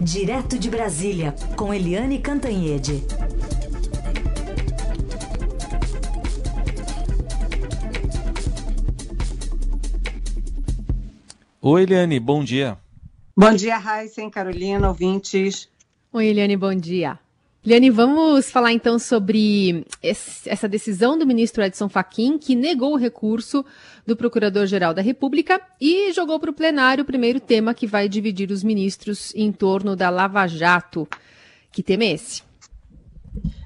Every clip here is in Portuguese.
Direto de Brasília, com Eliane Cantanhede. Oi, Eliane, bom dia. Bom dia, Raíssa, Carolina, ouvintes. Oi, Eliane, bom dia. Eliane, vamos falar então sobre esse, essa decisão do ministro Edson Fachin, que negou o recurso do Procurador-Geral da República e jogou para o plenário o primeiro tema que vai dividir os ministros em torno da Lava Jato. Que tema é esse?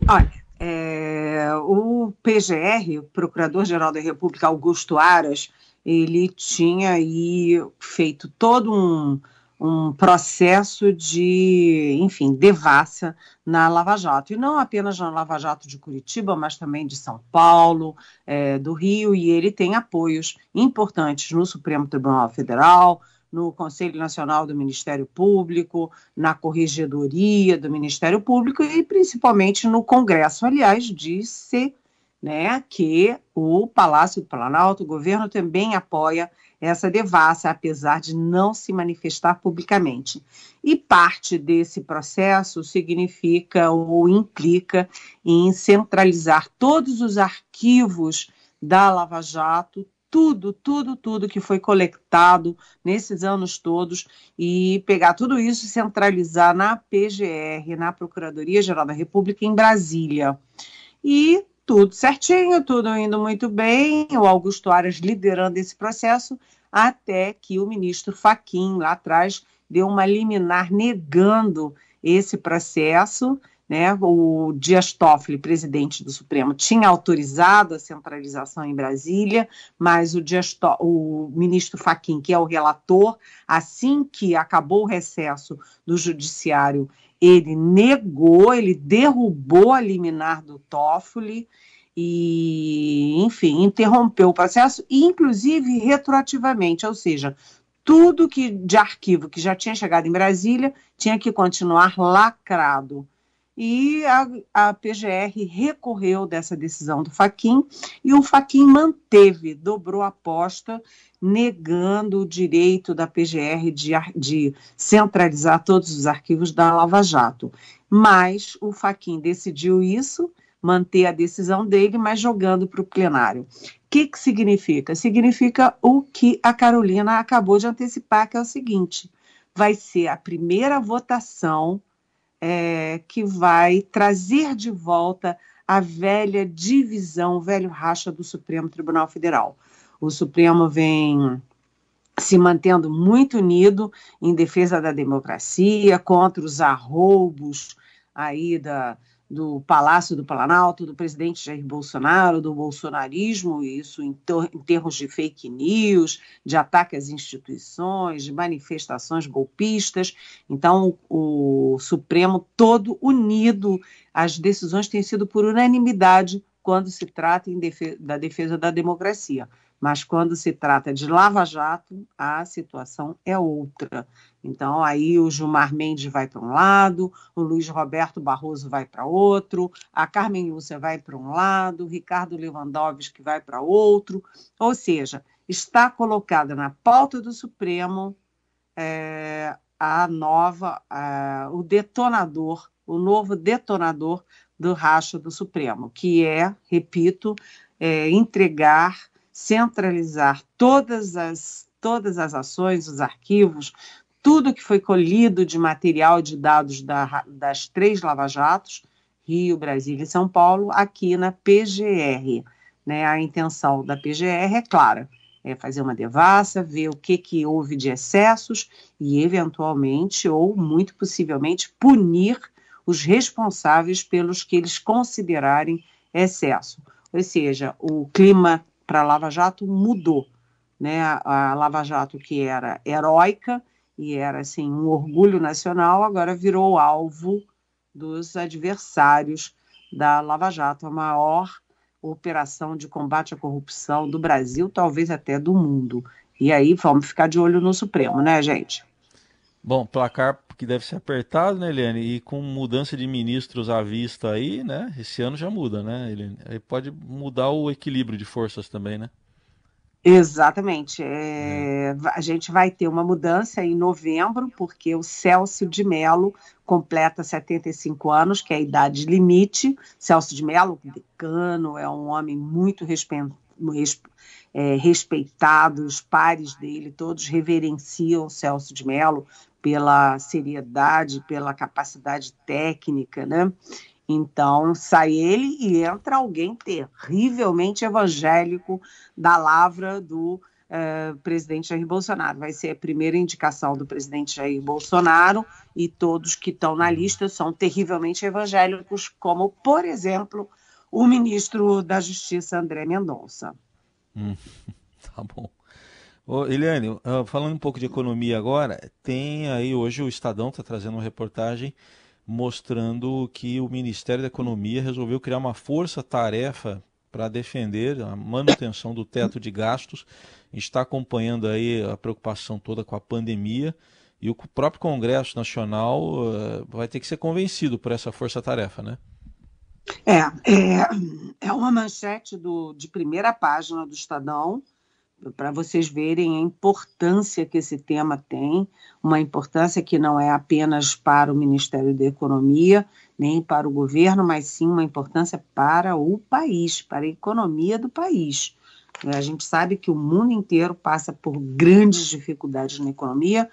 Olha, é, o PGR, o Procurador-Geral da República, Augusto Aras, ele tinha aí feito todo um um processo de, enfim, devassa na Lava Jato. E não apenas na Lava Jato de Curitiba, mas também de São Paulo, é, do Rio, e ele tem apoios importantes no Supremo Tribunal Federal, no Conselho Nacional do Ministério Público, na Corregedoria do Ministério Público e principalmente no Congresso. Aliás, disse né, que o Palácio do Planalto, o governo também apoia essa devassa, apesar de não se manifestar publicamente. E parte desse processo significa ou implica em centralizar todos os arquivos da Lava Jato, tudo, tudo, tudo que foi coletado nesses anos todos e pegar tudo isso e centralizar na PGR, na Procuradoria Geral da República em Brasília. E tudo certinho, tudo indo muito bem, o Augusto Aras liderando esse processo, até que o ministro Faquim, lá atrás, deu uma liminar negando esse processo. Né? O Dias Toffoli, presidente do Supremo, tinha autorizado a centralização em Brasília, mas o, Dias o ministro Faquim, que é o relator, assim que acabou o recesso do Judiciário, ele negou, ele derrubou a liminar do Toffoli e, enfim, interrompeu o processo, inclusive retroativamente, ou seja, tudo que de arquivo que já tinha chegado em Brasília tinha que continuar lacrado. E a, a PGR recorreu dessa decisão do Faquin e o Faquin manteve, dobrou a aposta, negando o direito da PGR de, de centralizar todos os arquivos da Lava Jato. Mas o Faquin decidiu isso manter a decisão dele, mas jogando para o plenário. O que, que significa? Significa o que a Carolina acabou de antecipar, que é o seguinte: vai ser a primeira votação é, que vai trazer de volta a velha divisão, o velho racha do Supremo Tribunal Federal. O Supremo vem se mantendo muito unido em defesa da democracia, contra os arroubos aí da, do Palácio do Planalto, do presidente Jair Bolsonaro, do bolsonarismo, isso em, em, termos de fake news, de ataque às instituições, de manifestações golpistas. Então, o, Supremo todo unido, as decisões têm sido por unanimidade quando se trata defesa, da defesa da democracia. Mas quando se trata de Lava Jato, a situação é outra. Então, aí o Gilmar Mendes vai para um lado, o Luiz Roberto Barroso vai para outro, a Carmen Lúcia vai para um lado, o Ricardo Lewandowski vai para outro. Ou seja, está colocada na pauta do Supremo é, a nova, o detonador, o novo detonador do racha do Supremo, que é, repito, é, entregar centralizar todas as, todas as ações, os arquivos, tudo que foi colhido de material de dados da, das três lava-jatos, Rio, Brasília e São Paulo, aqui na PGR. Né? A intenção da PGR é clara, é fazer uma devassa, ver o que, que houve de excessos e, eventualmente, ou muito possivelmente, punir os responsáveis pelos que eles considerarem excesso. Ou seja, o clima para a Lava Jato mudou. Né? A, Lava Jato, que era heróica e era assim, um orgulho nacional, agora virou alvo dos adversários da Lava Jato, a maior operação de combate à corrupção do Brasil, talvez até do mundo. E aí vamos ficar de olho no Supremo, né, gente? Bom, placar que deve ser apertado, né, Eliane? E com mudança de ministros à vista aí, né? Esse ano já muda, né, Eliane? Aí pode mudar o equilíbrio de forças também, né? Exatamente. É, a gente vai ter uma mudança em novembro, porque o Celso de Mello completa 75 anos, que é a idade limite. Celso de Mello, decano, é um homem muito é, respeitado, os pares dele todos reverenciam o Celso de Mello pela seriedade, pela capacidade técnica, né? Então, sai ele e entra alguém terrivelmente evangélico da lavra do uh, presidente Jair Bolsonaro. Vai ser a primeira indicação do presidente Jair Bolsonaro e todos que estão na lista são terrivelmente evangélicos, como, por exemplo, o ministro da Justiça, André Mendonça. Hum, tá bom. Ô, Eliane, falando um pouco de economia agora, tem aí hoje o Estadão está trazendo uma reportagem mostrando que o Ministério da Economia resolveu criar uma força-tarefa para defender a manutenção do teto de gastos. Está acompanhando aí a preocupação toda com a pandemia e o próprio Congresso Nacional uh, vai ter que ser convencido por essa força-tarefa, né? É, é, é uma manchete do, de primeira página do Estadão, para vocês verem a importância que esse tema tem, uma importância que não é apenas para o Ministério da Economia, nem para o governo, mas sim uma importância para o país, para a economia do país. A gente sabe que o mundo inteiro passa por grandes dificuldades na economia,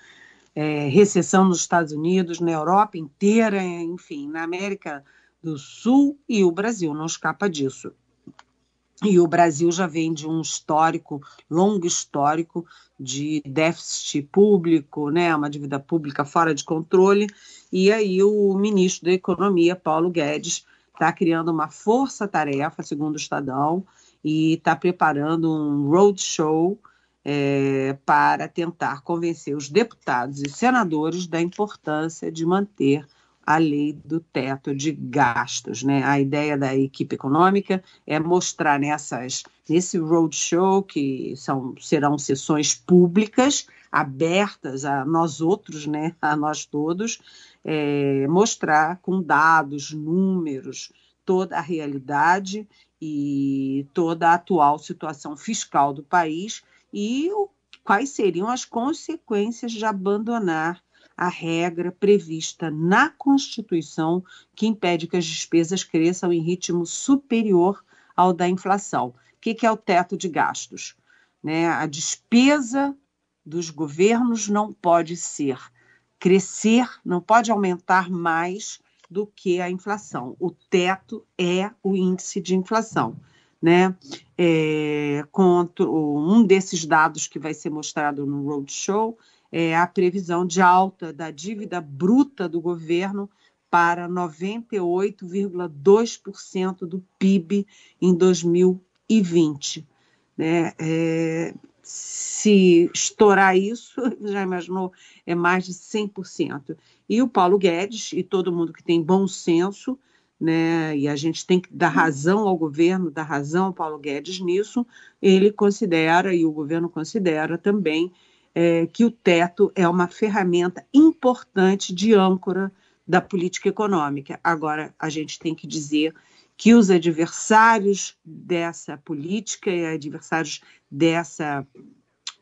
é, recessão nos Estados Unidos, na Europa inteira, enfim, na América do Sul e o Brasil não escapa disso. E o Brasil já vem de um histórico, longo histórico de déficit público, né, uma dívida pública fora de controle. E aí o ministro da Economia, Paulo Guedes, está criando uma força-tarefa, segundo o Estadão, e está preparando um roadshow é, para tentar convencer os deputados e senadores da importância de manter a lei do teto de gastos. Né? A ideia da equipe econômica é mostrar nessas, nesse roadshow, que são, serão sessões públicas, abertas a nós outros, né? a nós todos, é, mostrar com dados, números, toda a realidade e toda a atual situação fiscal do país e o, quais seriam as consequências de abandonar a regra prevista na Constituição que impede que as despesas cresçam em ritmo superior ao da inflação. O que, que é o teto de gastos? Né? A despesa dos governos não pode ser crescer, não pode aumentar mais do que a inflação. O teto é o índice de inflação. Né? É, contra, um desses dados que vai ser mostrado no Roadshow é, a previsão de alta da dívida bruta do governo para 98,2% do PIB em 2020. Né? É, se estourar isso, já imaginou, é mais de 100%. E o Paulo Guedes e todo mundo que tem bom senso, né, e a gente tem que dar razão ao governo, dar razão ao Paulo Guedes nisso, ele considera, e o governo considera também, é, que o teto é uma ferramenta importante de âncora da política econômica. Agora, a gente tem que dizer que os adversários dessa política e adversários dessa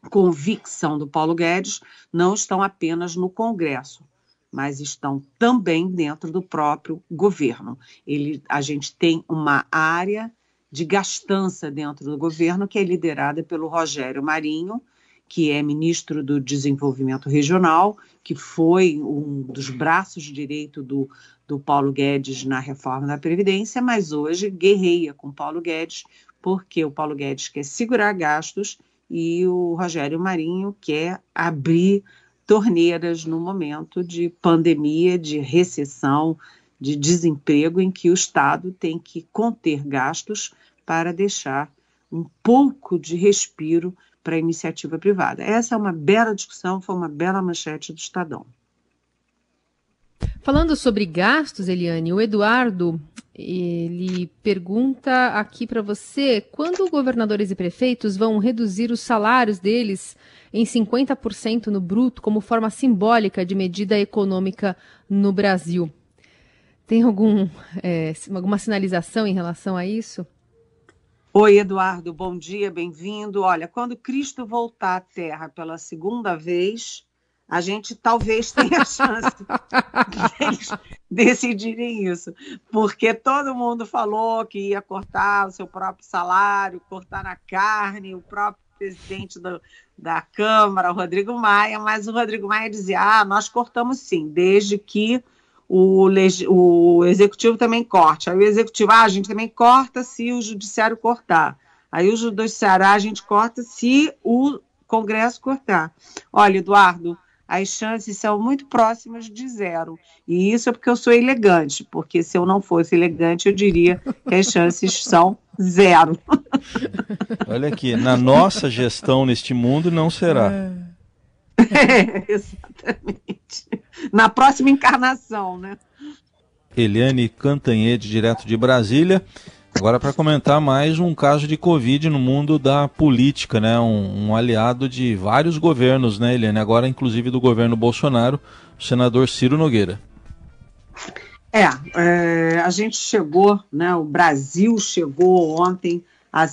convicção do Paulo Guedes não estão apenas no Congresso, mas estão também dentro do próprio governo. Ele, a gente tem uma área de gastança dentro do governo que é liderada pelo Rogério Marinho, que é ministro do Desenvolvimento Regional, que foi um dos braços direito do, do Paulo Guedes na reforma da Previdência, mas hoje guerreia com Paulo Guedes, porque o Paulo Guedes quer segurar gastos e o Rogério Marinho quer abrir torneiras no momento de pandemia, de recessão, de desemprego, em que o Estado tem que conter gastos para deixar um pouco de respiro para a iniciativa privada. Essa é uma bela discussão, foi uma bela manchete do Estadão. Falando sobre gastos, Eliane, o Eduardo ele pergunta aqui para você quando governadores e prefeitos vão reduzir os salários deles em 50% no bruto como forma simbólica de medida econômica no Brasil. Tem algum, é, alguma sinalização em relação a isso? Oi, Eduardo, bom dia, bem-vindo. Olha, quando Cristo voltar à Terra pela segunda vez, a gente talvez tenha chance deles decidirem isso, porque todo mundo falou que ia cortar o seu próprio salário, cortar na carne, o próprio presidente do, da Câmara, o Rodrigo Maia, mas o Rodrigo Maia dizia: ah, nós cortamos sim, desde que o, o executivo também corte. Aí o executivo, ah, a gente também corta se o judiciário cortar. Aí o judiciário, ah, a gente corta se o Congresso cortar. Olha, Eduardo, as chances são muito próximas de zero. E isso é porque eu sou elegante, porque se eu não fosse elegante, eu diria que as chances são zero. Olha aqui, na nossa gestão neste mundo não será. É, exatamente. Na próxima encarnação, né? Eliane Cantanhede, direto de Brasília. Agora para comentar mais um caso de Covid no mundo da política, né? Um, um, aliado de vários governos, né, Eliane? Agora, inclusive, do governo Bolsonaro, o senador Ciro Nogueira. É, é, a gente chegou, né? O Brasil chegou ontem a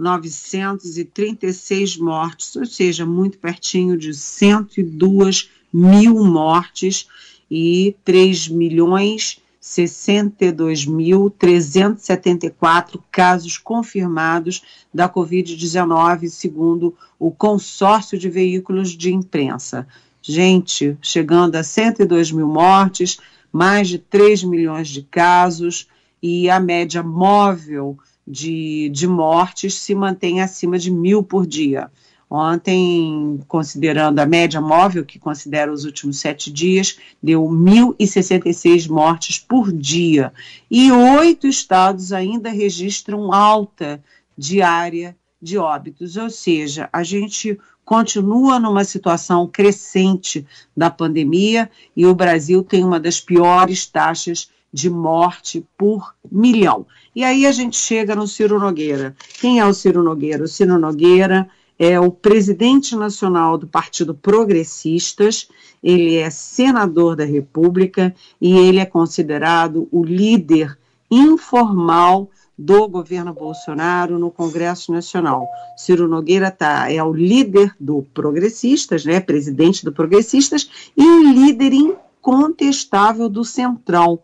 101.936 mortes, ou seja, muito pertinho de 102 mil mortes e 3 milhões 62.374 casos confirmados da Covid-19, segundo o consórcio de veículos de imprensa. Gente, chegando a 102 mil mortes, mais de 3 milhões de casos, e a média móvel de, de mortes se mantém acima de mil por dia. Ontem, considerando a média móvel, que considera os últimos sete dias, deu 1.066 mortes por dia. E oito estados ainda registram alta diária de óbitos, ou seja, a gente continua numa situação crescente da pandemia e o Brasil tem uma das piores taxas de morte por milhão. E aí a gente chega no Ciro Nogueira. Quem é o Ciro Nogueira? O Ciro Nogueira é o presidente nacional do Partido Progressistas, ele é senador da República e ele é considerado o líder informal do governo Bolsonaro no Congresso Nacional. Ciro Nogueira tá, é o líder do Progressistas, né, presidente do Progressistas, e o líder incontestável do Centrão.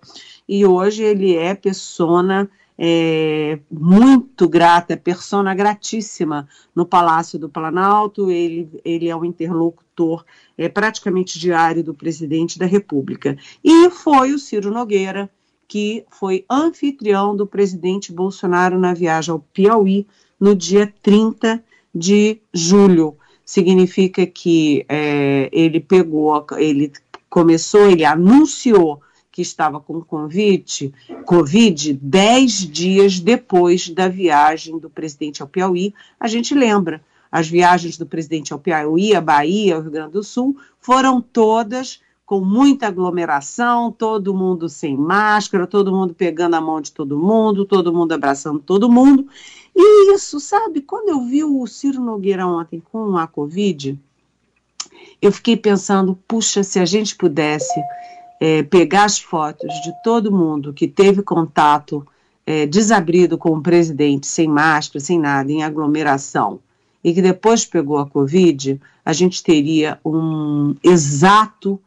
E hoje ele é persona é, muito grata, persona gratíssima no Palácio do Planalto, ele, ele é um interlocutor é, praticamente diário do presidente da República. E foi o Ciro Nogueira que foi anfitrião do presidente Bolsonaro na viagem ao Piauí no dia 30 de julho. Significa que é, ele pegou, ele começou, ele anunciou que estava com convite, Covid, dez dias depois da viagem do presidente ao Piauí. A gente lembra, as viagens do presidente ao Piauí, a Bahia, ao Rio Grande do Sul, foram todas com muita aglomeração, todo mundo sem máscara, todo mundo pegando a mão de todo mundo, todo mundo abraçando todo mundo. E isso, sabe, quando eu vi o Ciro Nogueira ontem com a Covid, eu fiquei pensando, puxa, se a gente pudesse é, pegar as fotos de todo mundo que teve contato é, desabrido com o presidente, sem máscara, sem nada, em aglomeração, e que depois pegou a Covid, a gente teria um exato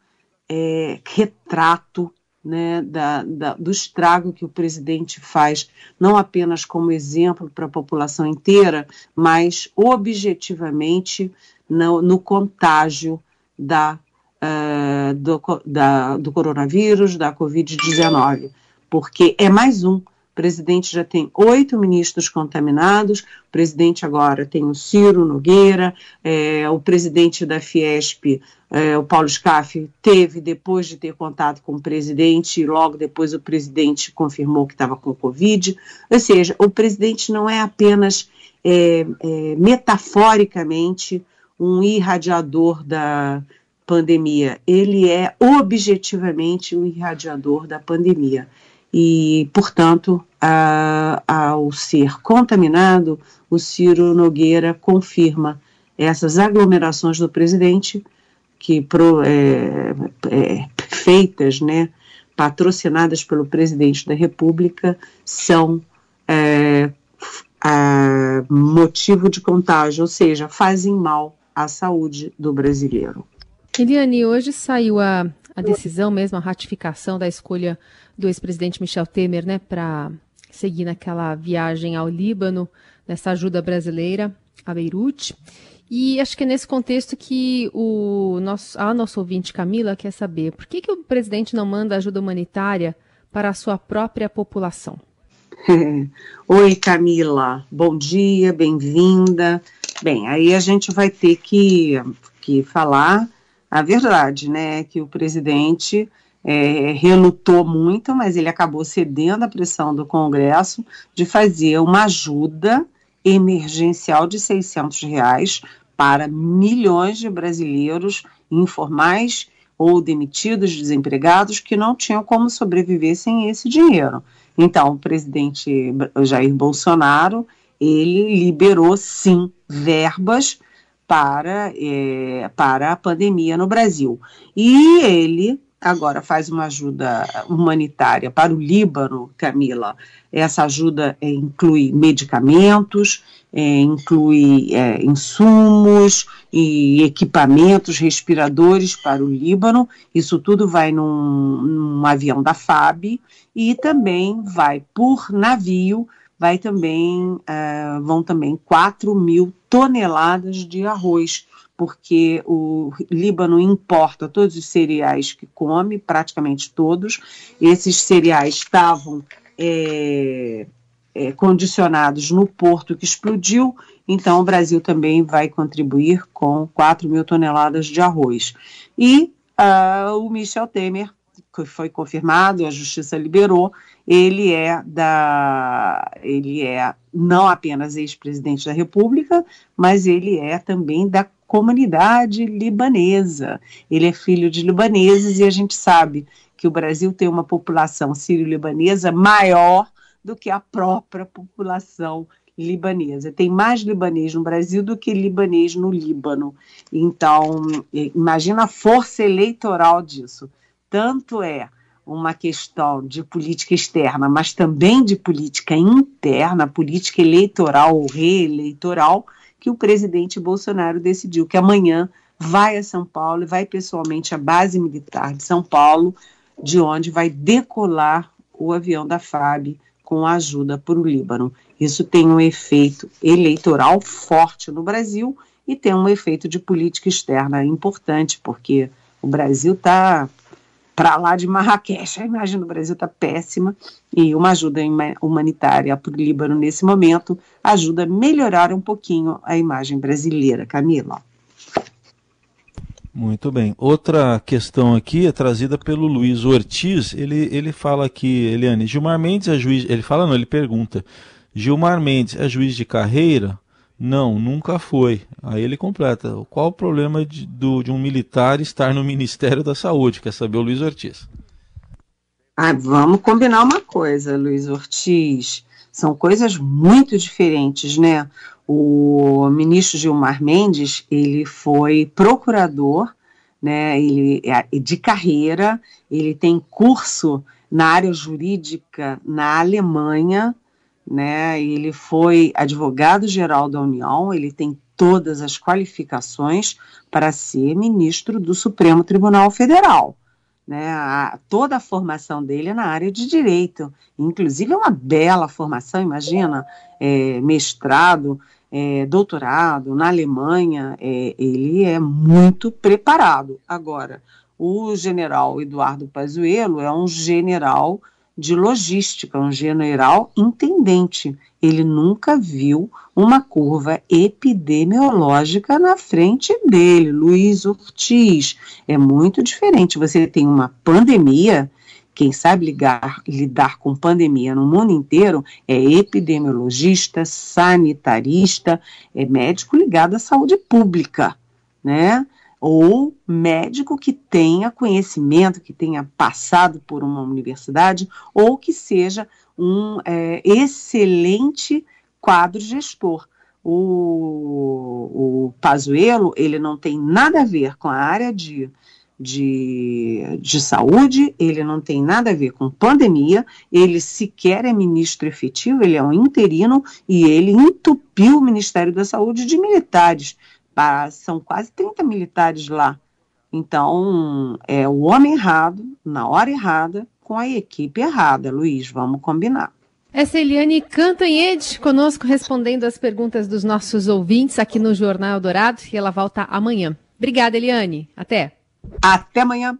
é, retrato né, da, da, do estrago que o presidente faz, não apenas como exemplo para a população inteira, mas objetivamente no, no contágio da uh, do, da, do coronavírus, da Covid-19, porque é mais um. O presidente já tem oito ministros contaminados, o presidente agora tem o Ciro Nogueira, é, o presidente da Fiesp, é, o Paulo Scaff, teve, depois de ter contato com o presidente, e logo depois o presidente confirmou que estava com Covid. Ou seja, o presidente não é apenas é, é metaforicamente um irradiador da, pandemia, ele é objetivamente um irradiador da pandemia. E, portanto, a, ao ser contaminado, o Ciro Nogueira confirma essas aglomerações do presidente, que pro, é, é, feitas, né, patrocinadas pelo presidente da República, são é, motivo de contágio, ou seja, fazem mal à saúde do brasileiro. Eliane, hoje saiu a, a decisão mesmo, a ratificação da escolha do ex-presidente Michel Temer, né, para seguir naquela viagem ao Líbano, nessa ajuda brasileira a Beirute. E acho que é nesse contexto que o nosso, a nossa ouvinte Camila quer saber por que, que o presidente não manda ajuda humanitária para a sua própria população. Oi, Camila, bom dia, bem-vinda. Bem, aí a gente vai ter que, que falar a verdade, né? Que o presidente é, relutou muito, mas ele acabou cedendo à pressão do Congresso de fazer uma ajuda emergencial de 600 reais para milhões de brasileiros informais ou demitidos, desempregados, que não tinham como sobreviver sem esse dinheiro. Então, o presidente Jair Bolsonaro, ele liberou, sim, verbas para, é, para a pandemia no Brasil. E ele agora faz uma ajuda humanitária para o Líbano, Camila. Essa ajuda é, inclui medicamentos, é, inclui é, insumos e equipamentos respiradores para o Líbano. Isso tudo vai num, num avião da FAB e também vai por navio. Vai também uh, vão também 4 mil toneladas de arroz porque o Líbano importa todos os cereais que come, praticamente todos. Esses cereais estavam é, é, condicionados no porto que explodiu, então o Brasil também vai contribuir com 4 mil toneladas de arroz. E uh, o Michel Temer, que foi confirmado, a justiça liberou, ele é da ele é não apenas ex-presidente da República, mas ele é também da comunidade libanesa. Ele é filho de libaneses e a gente sabe que o Brasil tem uma população sírio-libanesa maior do que a própria população libanesa. Tem mais libanês no Brasil do que libanês no Líbano. Então, imagina a força eleitoral disso. Tanto é uma questão de política externa, mas também de política interna, política eleitoral ou reeleitoral, que o presidente Bolsonaro decidiu que amanhã vai a São Paulo e vai pessoalmente à base militar de São Paulo, de onde vai decolar o avião da FAB com ajuda para o Líbano. Isso tem um efeito eleitoral forte no Brasil e tem um efeito de política externa importante, porque o Brasil está para lá de Marrakech. A imagem do Brasil está péssima e uma ajuda humanitária para o Líbano nesse momento ajuda a melhorar um pouquinho a imagem brasileira. Camila. Muito bem. Outra questão aqui é trazida pelo Luiz Ortiz. Ele, ele fala aqui, Eliane, Gilmar Mendes é juiz. Ele fala, não, ele pergunta: Gilmar Mendes é juiz de carreira? Não, nunca foi. Aí ele completa. Qual o problema de, do, de um militar estar no Ministério da Saúde? Quer saber o Luiz Ortiz. Ah, vamos combinar uma coisa, Luiz Ortiz. São coisas muito diferentes, né? O ministro Gilmar Mendes, ele foi procurador, né? Ele é de carreira, ele tem curso na área jurídica na Alemanha, né? Ele foi advogado-geral da União, ele tem todas as qualificações para ser ministro do Supremo Tribunal Federal. Né, a, toda a formação dele é na área de direito, inclusive é uma bela formação, imagina, é, mestrado, é, doutorado na Alemanha, é, ele é muito preparado. Agora, o general Eduardo Pazuello é um general de logística, um general intendente. Ele nunca viu uma curva epidemiológica na frente dele, Luiz Ortiz. É muito diferente. Você tem uma pandemia, quem sabe ligar, lidar com pandemia no mundo inteiro é epidemiologista, sanitarista, é médico ligado à saúde pública, né? Ou médico que tenha conhecimento, que tenha passado por uma universidade, ou que seja um é, excelente quadro gestor. O, o Pazuello, ele não tem nada a ver com a área de, de, de saúde, ele não tem nada a ver com pandemia, ele sequer é ministro efetivo, ele é um interino e ele entupiu o Ministério da Saúde de militares. Ah, são quase 30 militares lá. Então, é o homem errado, na hora errada, com a equipe errada, Luiz, vamos combinar. Essa é Eliane Cantanhede conosco respondendo as perguntas dos nossos ouvintes aqui no Jornal Dourado e ela volta amanhã. Obrigada, Eliane. Até. Até amanhã.